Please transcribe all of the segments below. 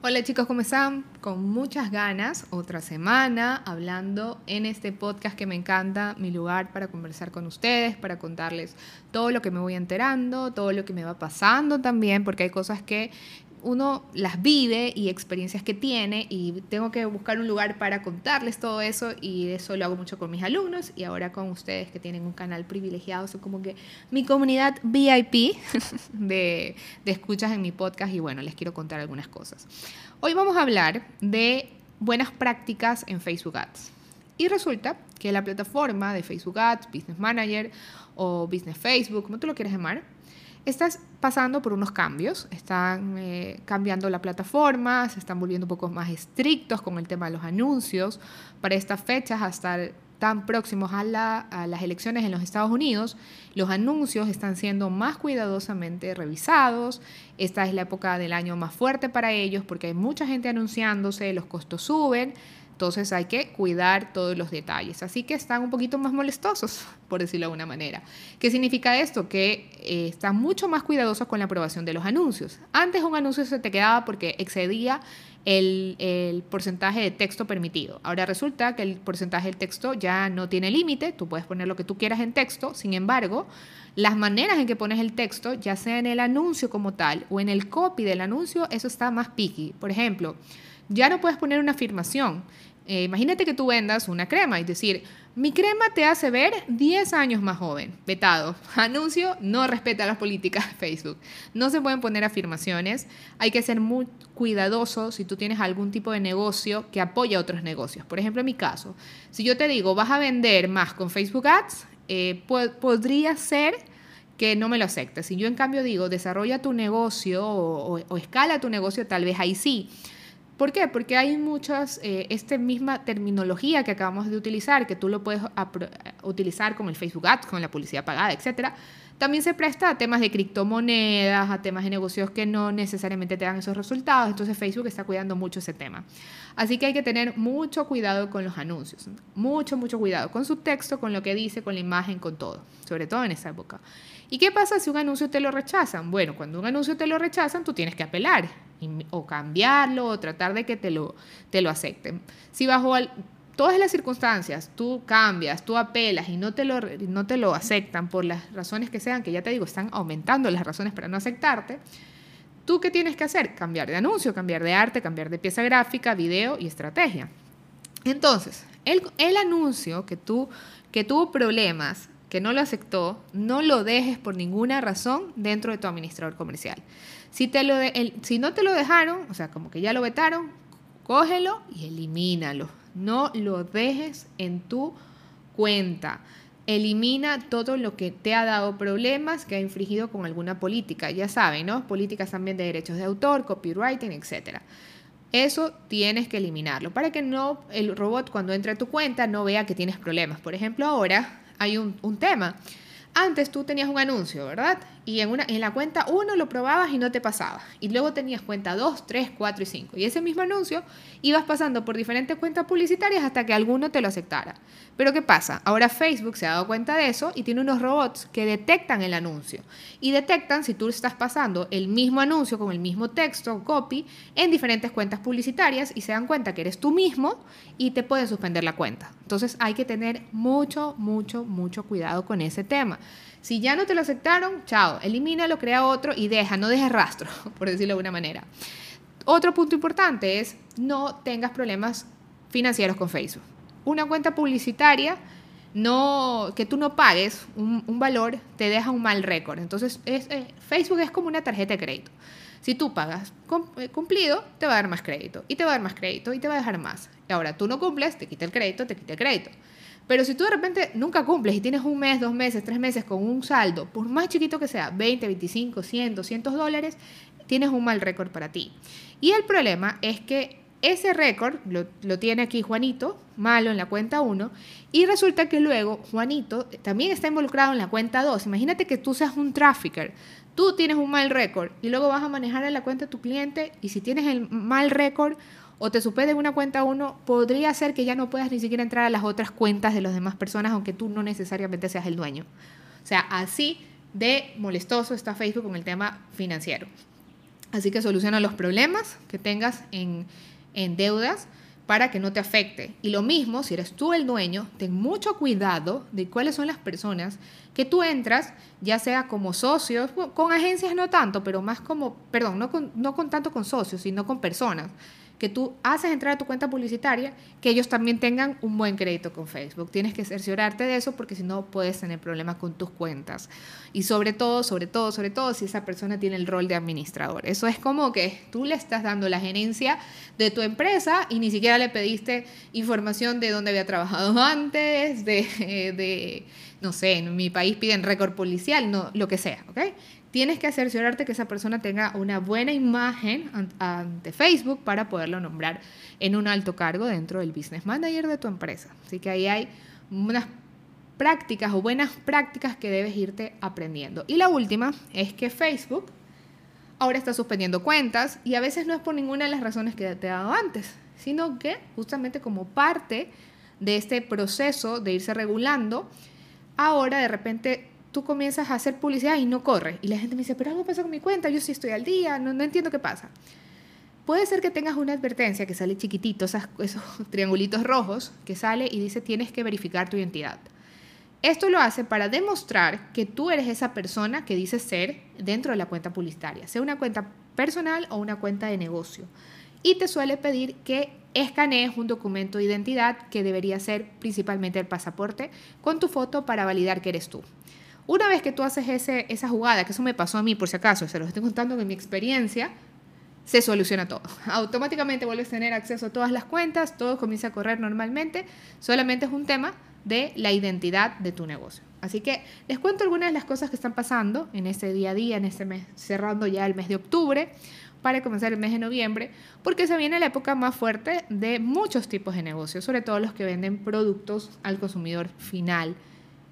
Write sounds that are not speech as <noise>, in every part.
Hola chicos, ¿cómo están? Con muchas ganas, otra semana hablando en este podcast que me encanta, mi lugar para conversar con ustedes, para contarles todo lo que me voy enterando, todo lo que me va pasando también, porque hay cosas que uno las vive y experiencias que tiene y tengo que buscar un lugar para contarles todo eso y eso lo hago mucho con mis alumnos y ahora con ustedes que tienen un canal privilegiado, son como que mi comunidad VIP <laughs> de, de escuchas en mi podcast y bueno, les quiero contar algunas cosas. Hoy vamos a hablar de buenas prácticas en Facebook Ads. Y resulta que la plataforma de Facebook Ads, Business Manager o Business Facebook, como tú lo quieres llamar, Estás pasando por unos cambios, están eh, cambiando la plataforma, se están volviendo un poco más estrictos con el tema de los anuncios. Para estas fechas, hasta tan próximos a, a, las elecciones en los Estados Unidos, los anuncios están siendo más cuidadosamente revisados. Esta es la época del año más fuerte para ellos porque hay mucha gente anunciándose, los costos suben. Entonces hay que cuidar todos los detalles. Así que están un poquito más molestosos, <laughs> por decirlo de alguna manera. ¿Qué significa esto? Que eh, están mucho más cuidadosos con la aprobación de los anuncios. Antes un anuncio se te quedaba porque excedía el, porcentaje de texto permitido. Ahora resulta que el porcentaje del texto ya no tiene límite, tú puedes poner lo que tú quieras en texto, sin embargo, las maneras en que pones el texto, ya sea en el anuncio como tal o en el copy del anuncio, eso está más picky. Por ejemplo, ya no puedes poner una afirmación. Eh, imagínate que tú vendas una crema y decir, mi crema te hace ver 10 años más joven. Vetado. <laughs> Anuncio, no respeta las políticas de Facebook. No se pueden poner afirmaciones. Hay que ser muy cuidadoso si tú tienes algún tipo de negocio que apoya otros negocios. Por ejemplo, en mi caso, si yo te digo, vas a vender más con Facebook Ads, eh, podría ser que no me lo aceptes. Si yo en cambio digo, desarrolla tu negocio o escala tu negocio, tal vez ahí sí. ¿Por qué? Porque hay muchas, eh, esta misma terminología que acabamos de utilizar, que tú lo puedes utilizar con el Facebook Ads, con la publicidad pagada, etcétera, también se presta a temas de criptomonedas, a temas de negocios que no necesariamente te dan esos resultados. Entonces Facebook está cuidando mucho ese tema. Así que hay que tener mucho cuidado con los anuncios. Mucho, mucho cuidado con su texto, con lo que dice, con la imagen, con todo. Sobre todo en esa época. ¿Y qué pasa si un anuncio te lo rechazan? Bueno, cuando un anuncio te lo rechazan, tú tienes que apelar o cambiarlo o tratar de que te lo, te lo acepten. Si bajo todas las circunstancias tú cambias, tú apelas y no te, lo, no te lo aceptan por las razones que sean, que ya te digo, están aumentando las razones para no aceptarte, ¿tú qué tienes que hacer? Cambiar de anuncio, cambiar de arte, cambiar de pieza gráfica, video y estrategia. Entonces, el, anuncio que, que tuvo problemas que no lo aceptó, no lo dejes por ninguna razón dentro de tu administrador comercial. Si, te lo si no te lo dejaron, o sea, como que ya lo vetaron, cógelo y elimínalo. No lo dejes en tu cuenta. Elimina todo lo que te ha dado problemas, que ha infringido con alguna política. Ya saben, ¿no? Políticas también de derechos de autor, copywriting, etc. Eso tienes que eliminarlo para que no el robot cuando entre a tu cuenta no vea que tienes problemas. Por ejemplo, ahora hay un, un tema. Antes tú tenías un anuncio, ¿verdad? Y en, una, en la cuenta 1 lo probabas y no te pasaba. Y luego tenías cuenta 2, 3, 4 y 5. Y ese mismo anuncio ibas pasando por diferentes cuentas publicitarias hasta que alguno te lo aceptara. Pero ¿qué pasa? Ahora Facebook se ha dado cuenta de eso y tiene unos robots que detectan el anuncio. Y detectan si tú estás pasando el mismo anuncio con el mismo texto o copy en diferentes cuentas publicitarias y se dan cuenta que eres tú mismo y te pueden suspender la cuenta. Entonces hay que tener mucho, mucho, mucho cuidado con ese tema. Si ya no te lo aceptaron, chao, elimínalo, crea otro y deja, no dejes rastro, <laughs> por decirlo de alguna manera. Otro punto importante es no tengas problemas financieros con Facebook. Una cuenta publicitaria no, que tú no pagues un, valor te deja un mal récord. Entonces, eh, Facebook es como una tarjeta de crédito. Si tú pagas eh, cumplido, te va a dar más crédito, y te va a dar más crédito, y te va a dejar más. Y ahora tú no cumples, te quita el crédito, te quita el crédito. Pero si tú de repente nunca cumples y tienes un mes, dos meses, tres meses con un saldo, por más chiquito que sea, 20, 25, 100, 200 dólares, tienes un mal récord para ti. Y el problema es que ese récord lo, tiene aquí Juanito, malo en la cuenta 1, y resulta que luego Juanito también está involucrado en la cuenta 2. Imagínate que tú seas un trafficker, tú tienes un mal récord y luego vas a manejar en la cuenta de tu cliente y si tienes el mal récord o te supede una cuenta 1, podría ser que ya no puedas ni siquiera entrar a las otras cuentas de las demás personas, aunque tú no necesariamente seas el dueño. O sea, así de molestoso está Facebook con el tema financiero. Así que soluciona los problemas que tengas en, en deudas para que no te afecte. Y lo mismo, si eres tú el dueño, ten mucho cuidado de cuáles son las personas que tú entras, ya sea como socios, con agencias no tanto, pero más como, perdón, no con, no con tanto con socios, sino con personas que tú haces entrar a tu cuenta publicitaria, que ellos también tengan un buen crédito con Facebook. Tienes que cerciorarte de eso porque si no puedes tener problemas con tus cuentas. Y sobre todo, sobre todo, sobre todo si esa persona tiene el rol de administrador. Eso es como que tú le estás dando la gerencia de tu empresa y ni siquiera le pediste información de dónde había trabajado <laughs> antes, de, de no sé, en mi país piden récord policial, no, lo que sea, ¿ok? Tienes que cerciorarte que esa persona tenga una buena imagen ante Facebook para poderlo nombrar en un alto cargo dentro del business manager de tu empresa. Así que ahí hay unas prácticas o buenas prácticas que debes irte aprendiendo. Y la última es que Facebook ahora está suspendiendo cuentas y a veces no es por ninguna de las razones que te he dado antes, sino que justamente como parte de este proceso de irse regulando, ahora de repente tú comienzas a hacer publicidad y no corre. Y la gente me dice, pero algo pasa con mi cuenta, yo sí estoy al día, no, no entiendo qué pasa. Puede ser que tengas una advertencia que sale chiquitito, esos <laughs> triangulitos rojos, que sale y dice tienes que verificar tu identidad. Esto lo hace para demostrar que tú eres esa persona que dices ser dentro de la cuenta publicitaria, sea una cuenta personal o una cuenta de negocio. Y te suele pedir que escanees un documento de identidad que debería ser principalmente el pasaporte con tu foto para validar que eres tú. Una vez que tú haces ese, esa jugada, que eso me pasó a mí por si acaso, se los estoy contando de mi experiencia, se soluciona todo. <laughs> Automáticamente vuelves a tener acceso a todas las cuentas, todo comienza a correr normalmente, solamente es un tema de la identidad de tu negocio. Así que les cuento algunas de las cosas que están pasando en este día a día, en este mes, cerrando ya el mes de octubre, para comenzar el mes de noviembre, porque se viene la época más fuerte de muchos tipos de negocios, sobre todo los que venden productos al consumidor final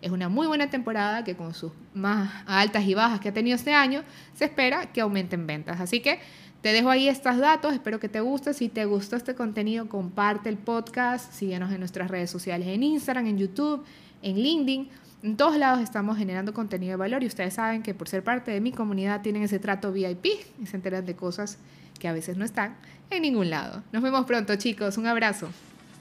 es una muy buena temporada que con sus más altas y bajas que ha tenido este año, se espera que aumenten ventas. Así que te dejo ahí estos datos, espero que te guste. Si te gustó este contenido, comparte el podcast, síguenos en nuestras redes sociales, en Instagram, en YouTube, en LinkedIn. En todos lados estamos generando contenido de valor y ustedes saben que por ser parte de mi comunidad tienen ese trato VIP y se enteran de cosas que a veces no están en ningún lado. Nos vemos pronto chicos, un abrazo.